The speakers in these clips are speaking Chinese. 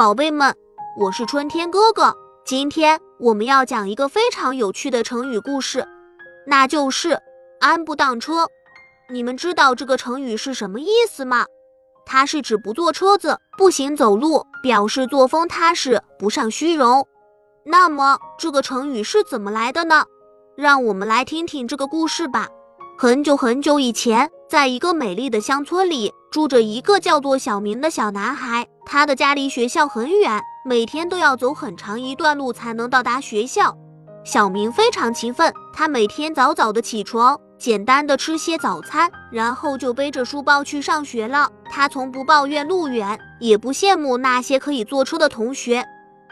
宝贝们，我是春天哥哥。今天我们要讲一个非常有趣的成语故事，那就是“安步当车”。你们知道这个成语是什么意思吗？它是指不坐车子，步行走路，表示作风踏实，不尚虚荣。那么这个成语是怎么来的呢？让我们来听听这个故事吧。很久很久以前，在一个美丽的乡村里。住着一个叫做小明的小男孩，他的家离学校很远，每天都要走很长一段路才能到达学校。小明非常勤奋，他每天早早的起床，简单的吃些早餐，然后就背着书包去上学了。他从不抱怨路远，也不羡慕那些可以坐车的同学。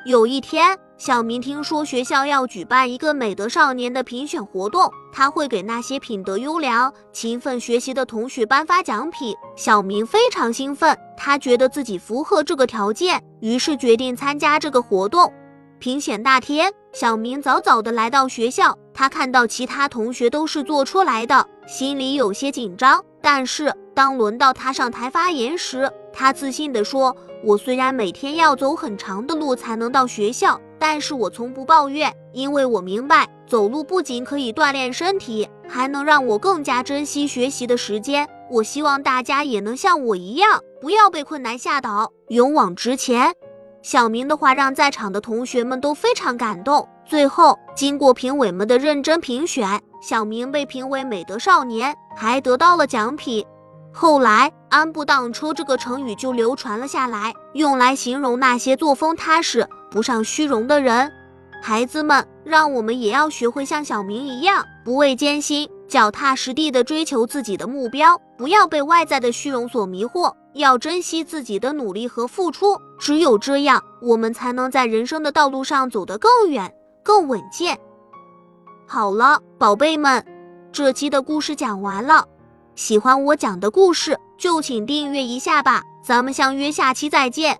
有一天，小明听说学校要举办一个美德少年的评选活动，他会给那些品德优良、勤奋学习的同学颁发奖品。小明非常兴奋，他觉得自己符合这个条件，于是决定参加这个活动。评选那天，小明早早的来到学校，他看到其他同学都是坐车来的，心里有些紧张。但是当轮到他上台发言时，他自信地说：“我虽然每天要走很长的路才能到学校，但是我从不抱怨，因为我明白走路不仅可以锻炼身体，还能让我更加珍惜学习的时间。我希望大家也能像我一样，不要被困难吓倒，勇往直前。”小明的话让在场的同学们都非常感动。最后，经过评委们的认真评选，小明被评为美德少年，还得到了奖品。后来，“安步当车”这个成语就流传了下来，用来形容那些作风踏实、不尚虚荣的人。孩子们，让我们也要学会像小明一样，不畏艰辛，脚踏实地地追求自己的目标，不要被外在的虚荣所迷惑，要珍惜自己的努力和付出。只有这样，我们才能在人生的道路上走得更远、更稳健。好了，宝贝们，这期的故事讲完了。喜欢我讲的故事，就请订阅一下吧。咱们相约下期再见。